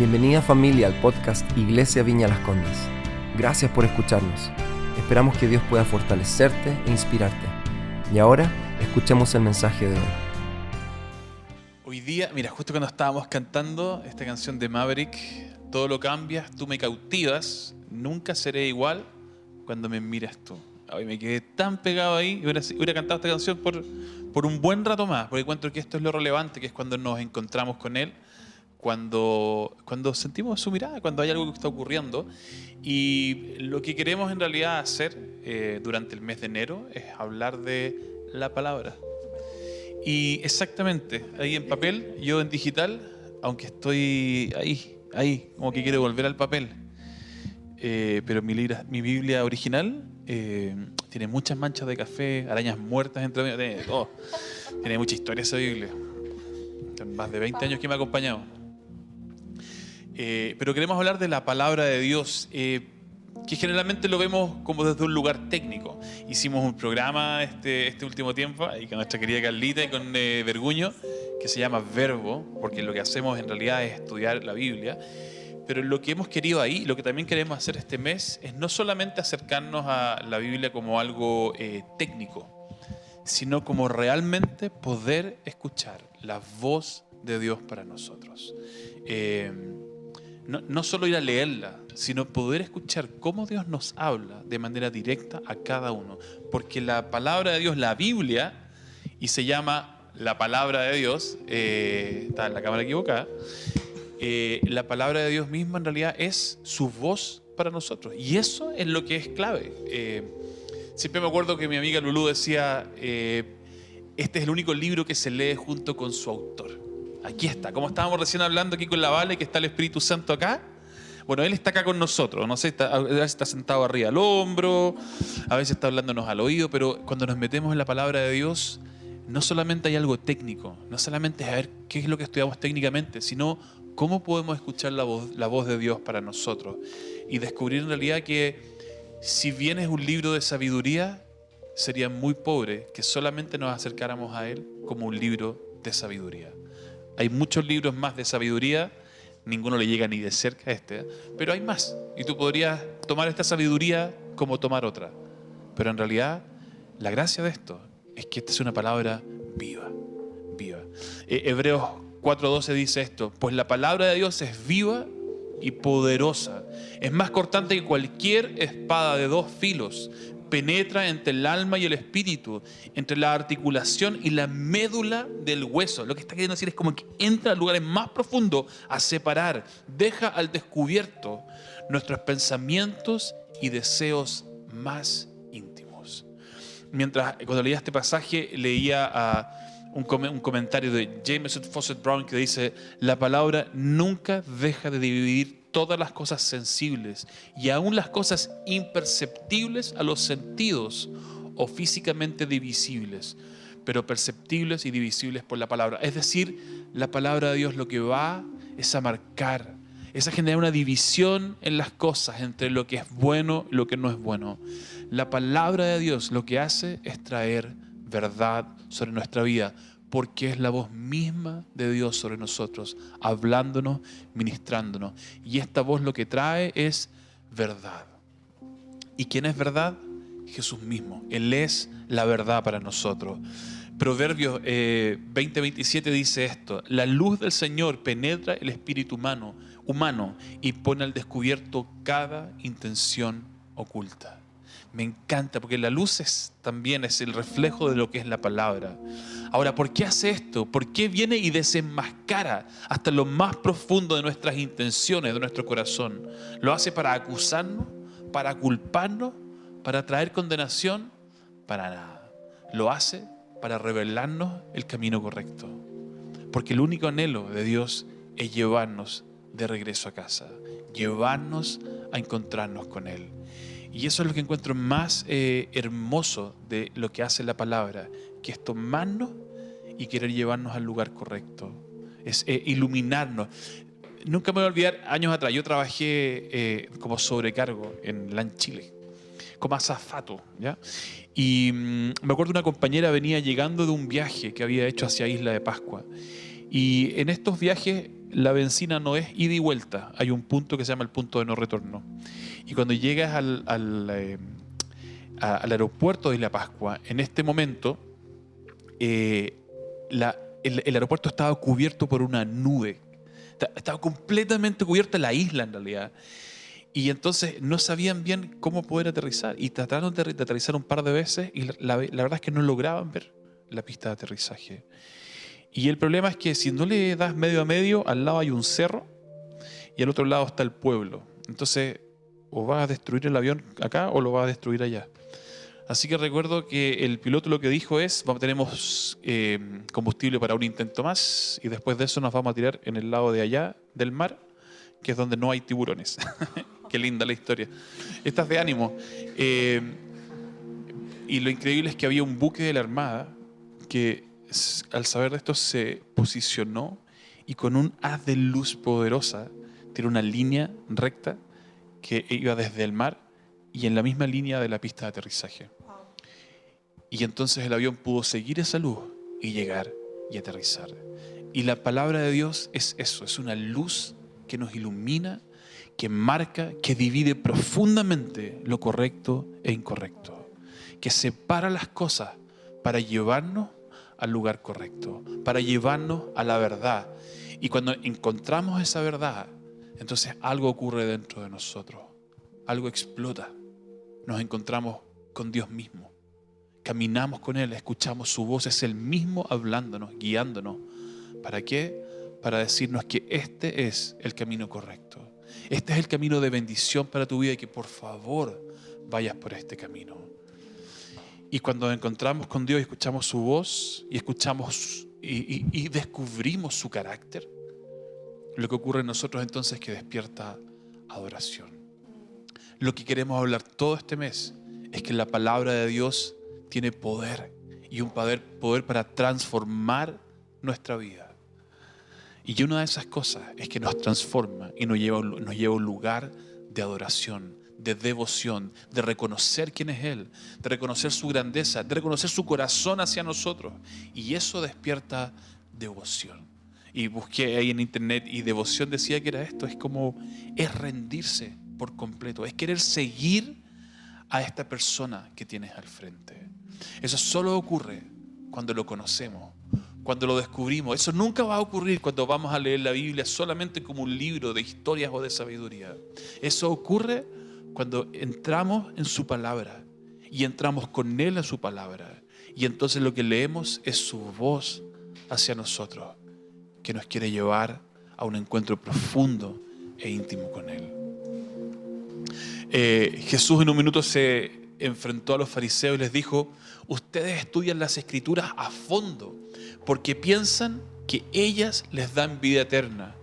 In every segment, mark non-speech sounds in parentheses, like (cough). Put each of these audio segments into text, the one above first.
Bienvenida familia al podcast Iglesia Viña Las Condes. Gracias por escucharnos. Esperamos que Dios pueda fortalecerte e inspirarte. Y ahora, escuchemos el mensaje de hoy. Hoy día, mira, justo cuando estábamos cantando esta canción de Maverick, todo lo cambias, tú me cautivas, nunca seré igual cuando me miras tú. Hoy me quedé tan pegado ahí, hubiera, hubiera cantado esta canción por, por un buen rato más, porque encuentro que esto es lo relevante, que es cuando nos encontramos con Él, cuando, cuando sentimos su mirada, cuando hay algo que está ocurriendo. Y lo que queremos en realidad hacer eh, durante el mes de enero es hablar de la palabra. Y exactamente, ahí en papel, yo en digital, aunque estoy ahí, ahí, como que quiero volver al papel. Eh, pero mi, libra, mi Biblia original eh, tiene muchas manchas de café, arañas muertas entre medio, tiene todo. Tiene mucha historia esa Biblia. más de 20 años que me ha acompañado. Eh, pero queremos hablar de la palabra de Dios, eh, que generalmente lo vemos como desde un lugar técnico. Hicimos un programa este, este último tiempo, ahí con nuestra querida Carlita y con eh, Verguño, que se llama Verbo, porque lo que hacemos en realidad es estudiar la Biblia. Pero lo que hemos querido ahí, lo que también queremos hacer este mes, es no solamente acercarnos a la Biblia como algo técnico, sino como realmente poder escuchar la voz de Dios para nosotros. Eh, no, solo ir a leerla, sino poder escuchar cómo Dios nos habla de manera directa a cada uno. Porque la palabra de Dios, la Biblia, y se llama la palabra de Dios, eh, está en la cámara equivocada, eh, la palabra de Dios misma en realidad es su voz para nosotros. Y eso es lo que es clave. Eh, siempre me acuerdo que mi amiga Lulú decía, este es el único libro que se lee junto con su autor. Aquí está, como estábamos recién hablando aquí con la Vale, que está el Espíritu Santo acá. Bueno, Él está acá con nosotros, no sé, a veces está sentado arriba al hombro, a veces está hablándonos al oído, pero cuando nos metemos en la palabra de Dios, no solamente hay algo técnico, no solamente es a ver qué es lo que estudiamos técnicamente, sino cómo podemos escuchar la voz, la voz de Dios para nosotros y descubrir en realidad que si bien es un libro de sabiduría, sería muy pobre que solamente nos acercáramos a Él como un libro de sabiduría. Hay muchos libros más de sabiduría, ninguno le llega ni de cerca a este, pero hay más. Y tú podrías tomar esta sabiduría como tomar otra. Pero en realidad, la gracia de esto es que esta es una palabra viva, viva. Hebreos 4:12 dice esto, pues la palabra de Dios es viva y poderosa. Es más cortante que cualquier espada de dos filos penetra entre el alma y el espíritu, entre la articulación y la médula del hueso. Lo que está queriendo decir es como que entra a lugares más profundos a separar, deja al descubierto nuestros pensamientos y deseos más íntimos. Mientras cuando leía este pasaje leía a un, un comentario de James Fawcett Brown que dice, la palabra nunca deja de dividir todas las cosas sensibles y aún las cosas imperceptibles a los sentidos o físicamente divisibles, pero perceptibles y divisibles por la palabra. Es decir, la palabra de Dios lo que va es a marcar, es a generar una división en las cosas entre lo que es bueno y lo que no es bueno. La palabra de Dios lo que hace es traer verdad sobre nuestra vida porque es la voz misma de Dios sobre nosotros, hablándonos, ministrándonos. Y esta voz lo que trae es verdad. ¿Y quién es verdad? Jesús mismo. Él es la verdad para nosotros. Proverbios eh, 20:27 dice esto, la luz del Señor penetra el espíritu humano, humano y pone al descubierto cada intención oculta. Me encanta porque la luz es, también es el reflejo de lo que es la palabra. Ahora, ¿por qué hace esto? ¿Por qué viene y desenmascara hasta lo más profundo de nuestras intenciones, de nuestro corazón? ¿Lo hace para acusarnos? ¿Para culparnos? ¿Para traer condenación? Para nada. Lo hace para revelarnos el camino correcto. Porque el único anhelo de Dios es llevarnos de regreso a casa, llevarnos a encontrarnos con Él. Y eso es lo que encuentro más eh, hermoso de lo que hace la palabra, que es tomarnos y querer llevarnos al lugar correcto, es eh, iluminarnos. Nunca me voy a olvidar, años atrás, yo trabajé eh, como sobrecargo en LAN Chile, como azafato. Y mm, me acuerdo una compañera venía llegando de un viaje que había hecho hacia Isla de Pascua Y en estos viajes la benzina no es ida y vuelta, hay un punto que se llama el punto de no retorno. Y cuando llegas al, al, eh, al aeropuerto de La Pascua, en este momento eh, la- el, el aeropuerto estaba cubierto por una nube. Esta- Estaba completamente cubierta la isla en realidad. Y entonces no sabían bien cómo poder aterrizar. Y trataron de, de aterrizar un par de veces y la- la verdad es que no lograban ver la pista de aterrizaje. Y el problema es que si no le das medio a medio, al lado hay un cerro y al otro lado está el pueblo. Entonces, o vas a destruir el avión acá o lo vas a destruir allá. Así que recuerdo que el piloto lo que dijo es, tenemos eh, combustible para un intento más y después de eso nos vamos a tirar en el lado de allá del mar, que es donde no hay tiburones. (laughs) Qué linda la historia. Esta es de ánimo. Eh, y lo increíble es que había un buque de la Armada que al saber de esto se posicionó y con un haz de luz poderosa tiró una línea recta que iba desde el mar y en la misma línea de la pista de aterrizaje. Y entonces el avión pudo seguir esa luz y llegar y aterrizar. Y la palabra de Dios es eso, es una luz que nos ilumina, que marca, que divide profundamente lo correcto e incorrecto, que separa las cosas para llevarnos al lugar correcto, para llevarnos a la verdad. Y cuando encontramos esa verdad, entonces algo ocurre dentro de nosotros, algo explota, nos encontramos con Dios mismo, caminamos con Él, escuchamos su voz, es el mismo hablándonos, guiándonos. ¿Para qué? Para decirnos que este es el camino correcto. Este es el camino de bendición para tu vida y que por favor vayas por este camino. Y cuando nos encontramos con Dios y escuchamos su voz y escuchamos y, descubrimos su carácter, lo que ocurre en nosotros entonces es que despierta adoración. Lo que queremos hablar todo este mes es que la palabra de Dios tiene poder y un poder, poder para transformar nuestra vida. Y una de esas cosas es que nos transforma y nos lleva, nos lleva a un lugar de adoración, de devoción, de reconocer quién es Él, de reconocer su grandeza, de reconocer su corazón hacia nosotros. Y eso despierta devoción. Y busqué ahí en internet y devoción decía que era esto, es como, es rendirse por completo, es querer seguir a esta persona que tienes al frente. Eso solo ocurre cuando lo conocemos, cuando lo descubrimos. Eso nunca va a ocurrir cuando vamos a leer la Biblia solamente como un libro de historias o de sabiduría. Eso ocurre cuando entramos en su palabra y entramos con Él a su palabra. Y entonces lo que leemos es su voz hacia nosotros, que nos quiere llevar a un encuentro profundo e íntimo con Él. Eh, Jesús en un minuto se enfrentó a los fariseos y les dijo, ustedes estudian las escrituras a fondo porque piensan que ellas les dan vida eterna,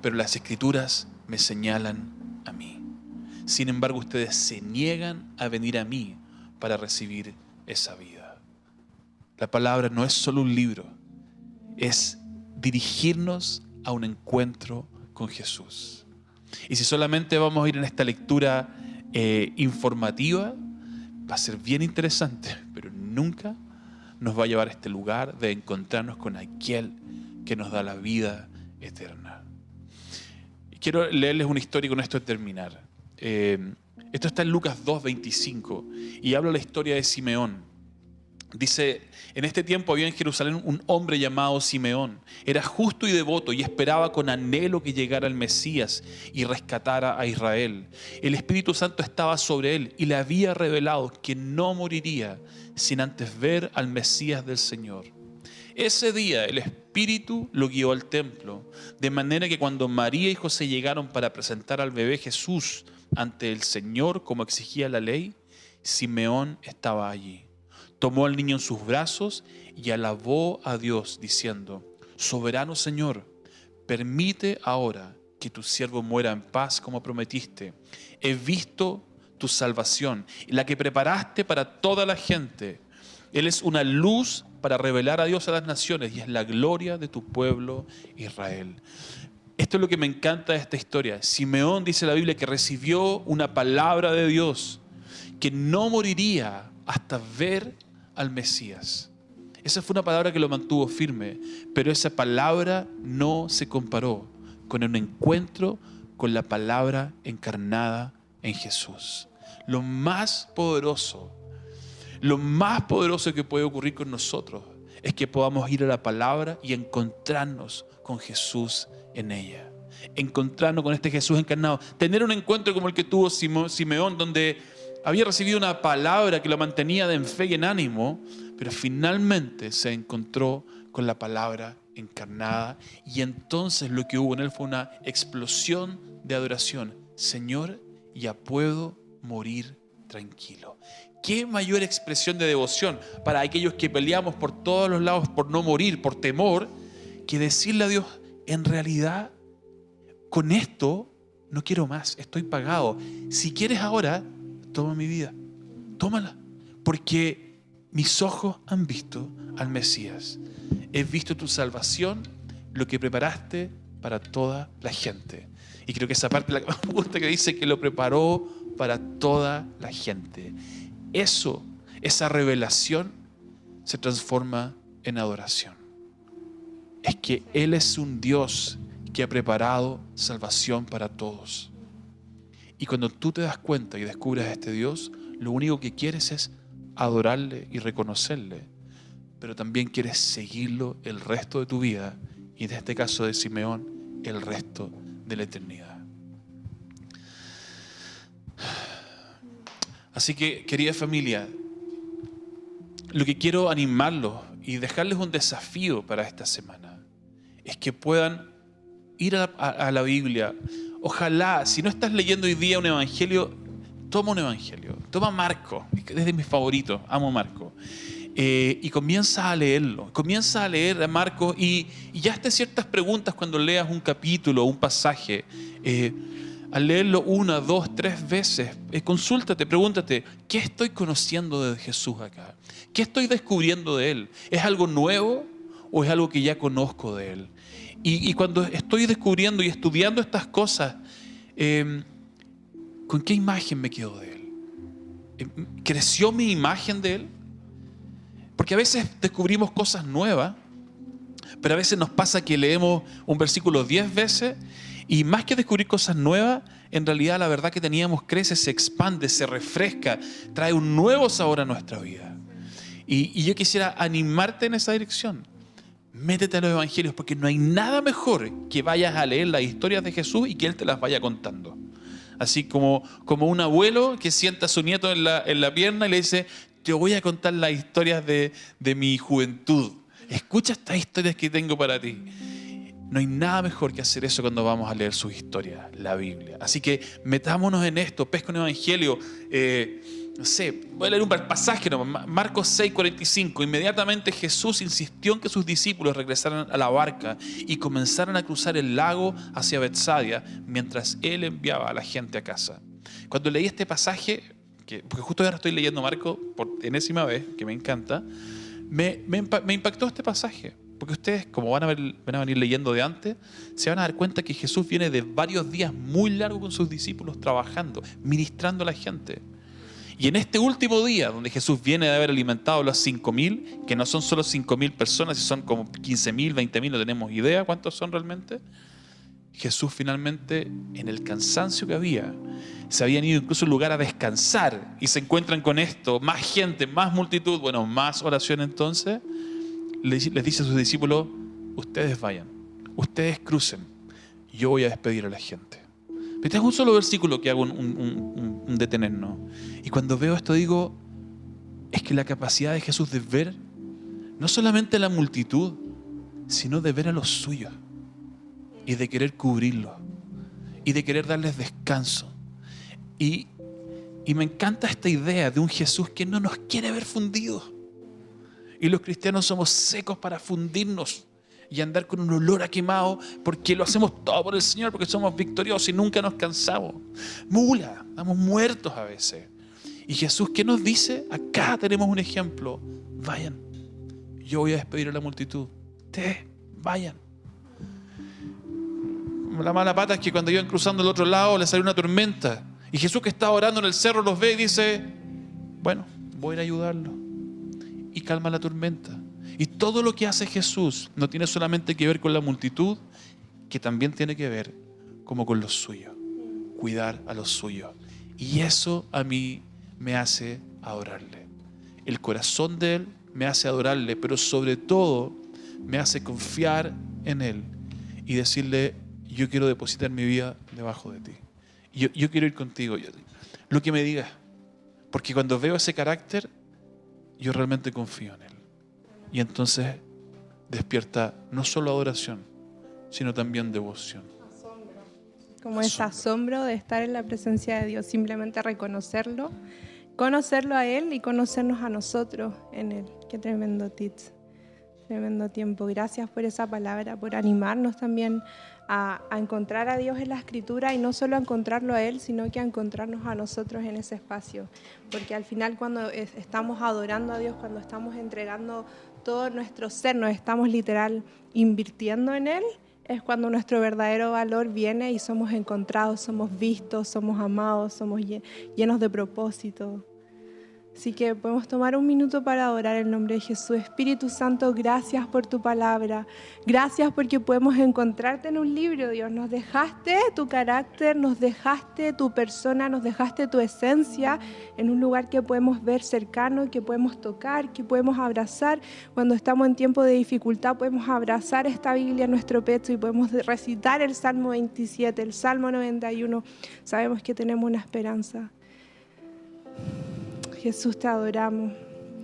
pero las escrituras me señalan a mí. Sin embargo, ustedes se niegan a venir a mí para recibir esa vida. La palabra no es solo un libro, es dirigirnos a un encuentro con Jesús. Y si solamente vamos a ir en esta lectura eh, informativa, va a ser bien interesante, pero nunca nos va a llevar a este lugar de encontrarnos con aquel que nos da la vida eterna. Quiero leerles una historia y con esto terminar. Eh, esto está en Lucas 2.25 y habla la historia de Simeón. Dice, en este tiempo había en Jerusalén un hombre llamado Simeón. Era justo y devoto y esperaba con anhelo que llegara el Mesías y rescatara a Israel. El Espíritu Santo estaba sobre él y le había revelado que no moriría sin antes ver al Mesías del Señor. Ese día el Espíritu lo guió al templo, de manera que cuando María y José llegaron para presentar al bebé Jesús ante el Señor como exigía la ley, Simeón estaba allí tomó al niño en sus brazos y alabó a Dios diciendo, Soberano Señor, permite ahora que tu siervo muera en paz como prometiste. He visto tu salvación, la que preparaste para toda la gente. Él es una luz para revelar a Dios a las naciones y es la gloria de tu pueblo Israel. Esto es lo que me encanta de esta historia. Simeón dice la Biblia que recibió una palabra de Dios que no moriría hasta ver al Mesías. Esa fue una palabra que lo mantuvo firme, pero esa palabra no se comparó con un encuentro con la palabra encarnada en Jesús. Lo más poderoso, lo más poderoso que puede ocurrir con nosotros es que podamos ir a la palabra y encontrarnos con Jesús en ella. Encontrarnos con este Jesús encarnado. Tener un encuentro como el que tuvo Simeón, donde había recibido una palabra que lo mantenía en fe y en ánimo, pero finalmente se encontró con la palabra encarnada y entonces lo que hubo en él fue una explosión de adoración. Señor, ya puedo morir tranquilo. ¿Qué mayor expresión de devoción para aquellos que peleamos por todos los lados por no morir, por temor, que decirle a Dios, en realidad, con esto no quiero más, estoy pagado. Si quieres ahora, toma mi vida, tómala, porque mis ojos han visto al Mesías. He visto tu salvación, lo que preparaste para toda la gente. Y creo que esa parte la que (laughs) me gusta que dice que lo preparó para toda la gente. Eso, esa revelación, se transforma en adoración. Es que Él es un Dios que ha preparado salvación para todos. Y cuando tú te das cuenta y descubres a este Dios, lo único que quieres es adorarle y reconocerle, pero también quieres seguirlo el resto de tu vida y en este caso de Simeón, el resto de la eternidad. Así que, querida familia, lo que quiero animarlos y dejarles un desafío para esta semana es que puedan ir a, la Biblia. Ojalá, si no estás leyendo hoy día un evangelio, toma un evangelio. Toma Marco, es de mis favoritos, amo Marco. Eh, y comienza a leerlo. Comienza a leer a Marco y, ya esté ciertas preguntas cuando leas un capítulo o un pasaje. Eh, al leerlo una, dos, tres veces, eh, consúltate, pregúntate, ¿qué estoy conociendo de Jesús acá? ¿Qué estoy descubriendo de Él? ¿Es algo nuevo o es algo que ya conozco de Él? Y, cuando estoy descubriendo y estudiando estas cosas, em, ¿con qué imagen me quedo de Él? Em, ¿Creció mi imagen de Él? Porque a veces descubrimos cosas nuevas, pero a veces nos pasa que leemos un versículo diez veces y más que descubrir cosas nuevas, en realidad la verdad que teníamos crece, se expande, se refresca, trae un nuevo sabor a nuestra vida. Y, yo quisiera animarte en esa dirección. Métete a los evangelios porque no hay nada mejor que vayas a leer las historias de Jesús y que Él te las vaya contando. Así como, como un abuelo que sienta a su nieto en la, en la pierna y le dice, te voy a contar las historias de, de mi juventud. Escucha estas historias que tengo para ti. No hay nada mejor que hacer eso cuando vamos a leer sus historias, la Biblia. Así que metámonos en esto, pesca un evangelio. Eh, no sé, voy a leer un pasaje, ¿no? Marcos 6, 45. Inmediatamente Jesús insistió en que sus discípulos regresaran a la barca y comenzaran a cruzar el lago hacia Betsadia mientras él enviaba a la gente a casa. Cuando leí este pasaje, que, porque justo ahora estoy leyendo Marcos por enésima vez, que me encanta, me, me impactó este pasaje. Porque ustedes, como van a, van a venir leyendo de antes, se van a dar cuenta que Jesús viene de varios días muy largos con sus discípulos trabajando, ministrando a la gente. Y en este último día, donde Jesús viene de haber alimentado a los 5.000, que no son solo 5.000 personas, son como 15.000, 20.000, no tenemos idea cuántos son realmente, Jesús finalmente, en el cansancio que había, se habían ido incluso a un lugar a descansar y se encuentran con esto, más gente, más multitud, bueno, más oración entonces, les dice a sus discípulos, ustedes vayan, ustedes crucen, yo voy a despedir a la gente. Pero es un solo versículo que hago un, detenernos. Y cuando veo esto digo, es que la capacidad de Jesús de ver no solamente a la multitud, sino de ver a los suyos y de querer cubrirlos y de querer darles descanso. Y, y me encanta esta idea de un Jesús que no nos quiere ver fundidos y los cristianos somos secos para fundirnos y andar con un olor a quemado porque lo hacemos todo por el Señor, porque somos victoriosos y nunca nos cansamos. Mula, estamos muertos a veces. Y Jesús, ¿qué nos dice? Acá tenemos un ejemplo. Vayan. Yo voy a despedir a la multitud. Ustedes, vayan. La mala pata es que cuando iban cruzando el otro lado les salió una tormenta. Y Jesús que estaba orando en el cerro los ve y dice, bueno, voy a ir a ayudarlo y calma la tormenta. Y todo lo que hace Jesús no tiene solamente que ver con la multitud, que también tiene que ver como con los suyos, cuidar a los suyos. Y eso a mí me hace adorarle. El corazón de Él me hace adorarle, pero sobre todo me hace confiar en Él y decirle, yo quiero depositar mi vida debajo de ti. Yo, yo quiero ir contigo, lo que me digas. Porque cuando veo ese carácter, yo realmente confío en Él. Y entonces despierta no solo adoración, sino también devoción. Como ese asombro de estar en la presencia de Dios, simplemente reconocerlo, conocerlo a Él y conocernos a nosotros en Él. Qué tremendo tits, tremendo tiempo. Gracias por esa palabra, por animarnos también a, encontrar a Dios en la escritura y no solo a encontrarlo a Él, sino que a encontrarnos a nosotros en ese espacio. Porque al final cuando estamos adorando a Dios, cuando estamos entregando todo nuestro ser, nos estamos literal invirtiendo en Él, es cuando nuestro verdadero valor viene y somos encontrados, somos vistos, somos amados, somos llenos de propósito. Así que podemos tomar un minuto para adorar el nombre de Jesús. Espíritu Santo, gracias por tu palabra. Gracias porque podemos encontrarte en un libro, Dios. Nos dejaste tu carácter, nos dejaste tu persona, nos dejaste tu esencia en un lugar que podemos ver cercano, que podemos tocar, que podemos abrazar. Cuando estamos en tiempo de dificultad, podemos abrazar esta Biblia en nuestro pecho y podemos recitar el Salmo 27, el Salmo 91. Sabemos que tenemos una esperanza. Jesús, te adoramos,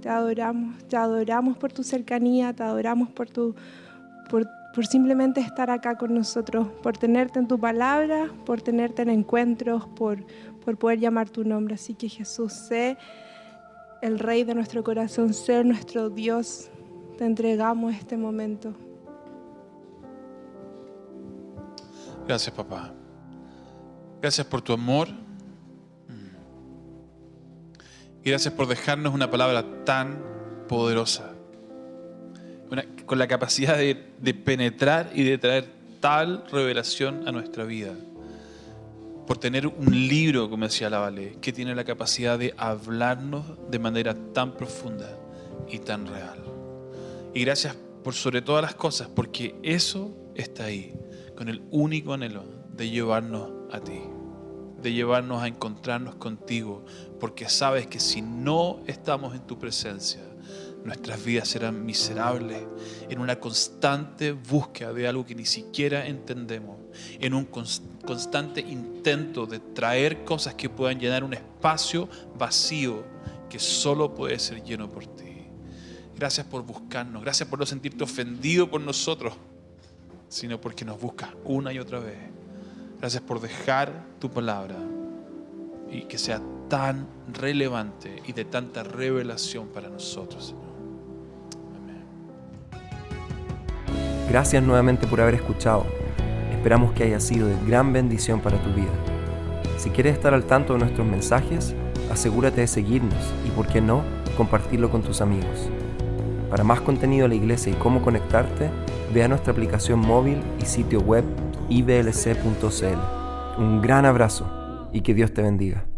te adoramos, te adoramos por tu cercanía, te adoramos por, tu, por, simplemente estar acá con nosotros, por tenerte en tu palabra, por tenerte en encuentros, por, por poder llamar tu nombre. Así que Jesús, sé el Rey de nuestro corazón, sé nuestro Dios. Te entregamos este momento. Gracias, papá. Gracias por tu amor. Y gracias por dejarnos una palabra tan poderosa, con la capacidad de, penetrar y de traer tal revelación a nuestra vida. Por tener un libro, como decía la Vale, que tiene la capacidad de hablarnos de manera tan profunda y tan real. Y gracias por sobre todas las cosas, porque eso está ahí, con el único anhelo de llevarnos a ti de llevarnos a encontrarnos contigo, porque sabes que si no estamos en tu presencia, nuestras vidas serán miserables, en una constante búsqueda de algo que ni siquiera entendemos, en un constante intento de traer cosas que puedan llenar un espacio vacío que solo puede ser lleno por ti. Gracias por buscarnos, gracias por no sentirte ofendido por nosotros, sino porque nos buscas una y otra vez. Gracias por dejar tu palabra y que sea tan relevante y de tanta revelación para nosotros, Señor. Amén. Gracias nuevamente por haber escuchado. Esperamos que haya sido de gran bendición para tu vida. Si quieres estar al tanto de nuestros mensajes, asegúrate de seguirnos y, por qué no, compartirlo con tus amigos. Para más contenido de la iglesia y cómo conectarte, ve a nuestra aplicación móvil y sitio web iblc.cl. Un gran abrazo y que Dios te bendiga.